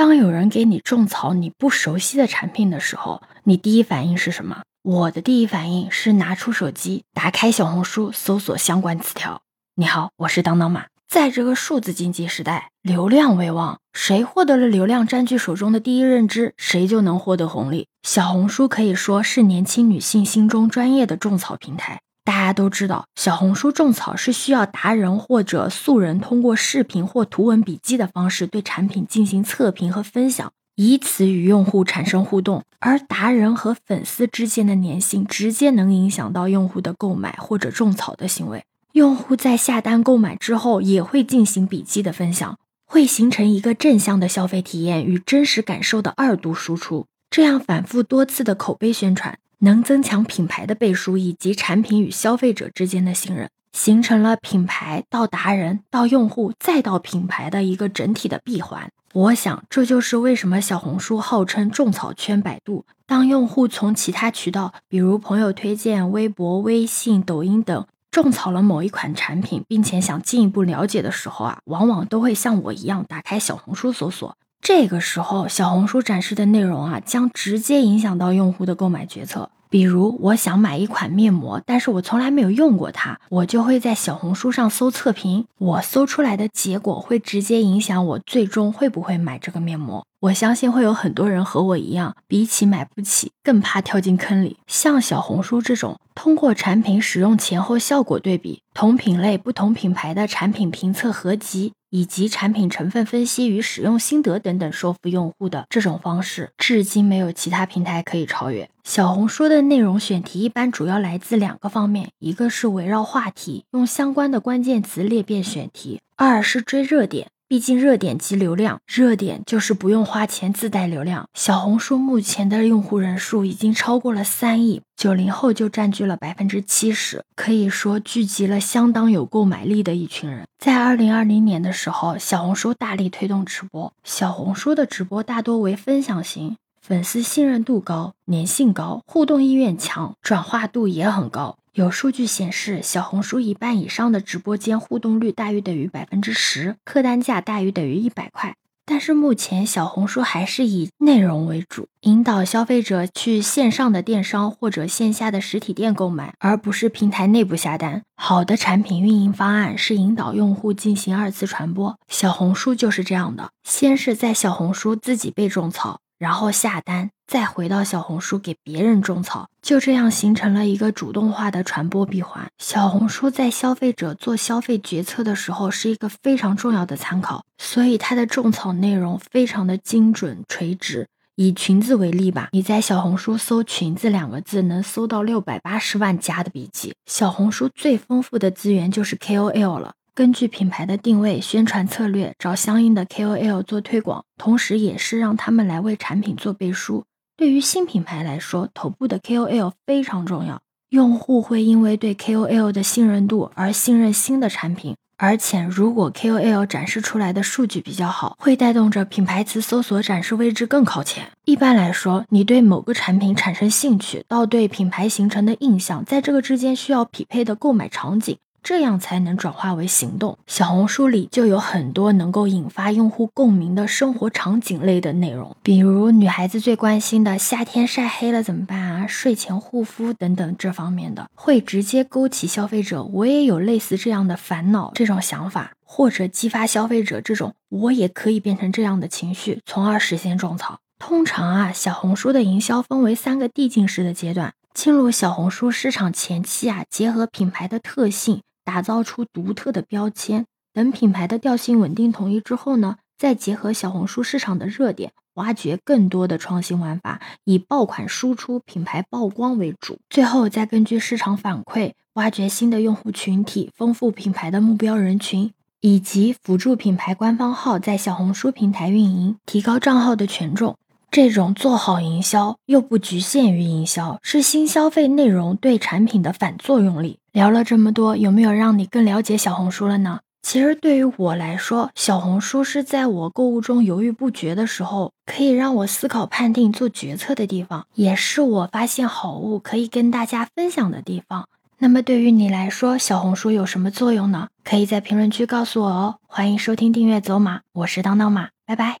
当有人给你种草你不熟悉的产品的时候，你第一反应是什么？我的第一反应是拿出手机，打开小红书，搜索相关词条。你好，我是当当马。在这个数字经济时代，流量为王，谁获得了流量，占据手中的第一认知，谁就能获得红利。小红书可以说是年轻女性心中专业的种草平台。大家都知道，小红书种草是需要达人或者素人通过视频或图文笔记的方式对产品进行测评和分享，以此与用户产生互动。而达人和粉丝之间的粘性，直接能影响到用户的购买或者种草的行为。用户在下单购买之后，也会进行笔记的分享，会形成一个正向的消费体验与真实感受的二度输出。这样反复多次的口碑宣传，能增强品牌的背书以及产品与消费者之间的信任，形成了品牌到达人到用户再到品牌的一个整体的闭环。我想，这就是为什么小红书号称种草圈百度。当用户从其他渠道，比如朋友推荐、微博、微信、抖音等。种草了某一款产品，并且想进一步了解的时候啊，往往都会像我一样打开小红书搜索。这个时候，小红书展示的内容啊，将直接影响到用户的购买决策。比如，我想买一款面膜，但是我从来没有用过它，我就会在小红书上搜测评，我搜出来的结果会直接影响我最终会不会买这个面膜。我相信会有很多人和我一样，比起买不起，更怕跳进坑里。像小红书这种，通过产品使用前后效果对比、同品类不同品牌的产品评测合集。以及产品成分分析与使用心得等等说服用户的这种方式，至今没有其他平台可以超越。小红书的内容选题一般主要来自两个方面，一个是围绕话题，用相关的关键词裂变选题；二是追热点。毕竟热点即流量，热点就是不用花钱自带流量。小红书目前的用户人数已经超过了三亿，九零后就占据了百分之七十，可以说聚集了相当有购买力的一群人。在二零二零年的时候，小红书大力推动直播。小红书的直播大多为分享型，粉丝信任度高，粘性高，互动意愿强，转化度也很高。有数据显示，小红书一半以上的直播间互动率大于等于百分之十，客单价大于等于一百块。但是目前小红书还是以内容为主，引导消费者去线上的电商或者线下的实体店购买，而不是平台内部下单。好的产品运营方案是引导用户进行二次传播，小红书就是这样的，先是在小红书自己被种草。然后下单，再回到小红书给别人种草，就这样形成了一个主动化的传播闭环。小红书在消费者做消费决策的时候是一个非常重要的参考，所以它的种草内容非常的精准垂直。以裙子为例吧，你在小红书搜“裙子”两个字，能搜到六百八十万加的笔记。小红书最丰富的资源就是 KOL 了。根据品牌的定位、宣传策略，找相应的 KOL 做推广，同时也是让他们来为产品做背书。对于新品牌来说，头部的 KOL 非常重要，用户会因为对 KOL 的信任度而信任新的产品。而且，如果 KOL 展示出来的数据比较好，会带动着品牌词搜索展示位置更靠前。一般来说，你对某个产品产生兴趣，到对品牌形成的印象，在这个之间需要匹配的购买场景。这样才能转化为行动。小红书里就有很多能够引发用户共鸣的生活场景类的内容，比如女孩子最关心的夏天晒黑了怎么办啊？睡前护肤等等这方面的，会直接勾起消费者我也有类似这样的烦恼这种想法，或者激发消费者这种我也可以变成这样的情绪，从而实现种草。通常啊，小红书的营销分为三个递进式的阶段，进入小红书市场前期啊，结合品牌的特性。打造出独特的标签，等品牌的调性稳定统一之后呢，再结合小红书市场的热点，挖掘更多的创新玩法，以爆款输出、品牌曝光为主，最后再根据市场反馈，挖掘新的用户群体，丰富品牌的目标人群，以及辅助品牌官方号在小红书平台运营，提高账号的权重。这种做好营销又不局限于营销，是新消费内容对产品的反作用力。聊了这么多，有没有让你更了解小红书了呢？其实对于我来说，小红书是在我购物中犹豫不决的时候，可以让我思考、判定、做决策的地方，也是我发现好物可以跟大家分享的地方。那么对于你来说，小红书有什么作用呢？可以在评论区告诉我哦。欢迎收听、订阅走马，我是当当马，拜拜。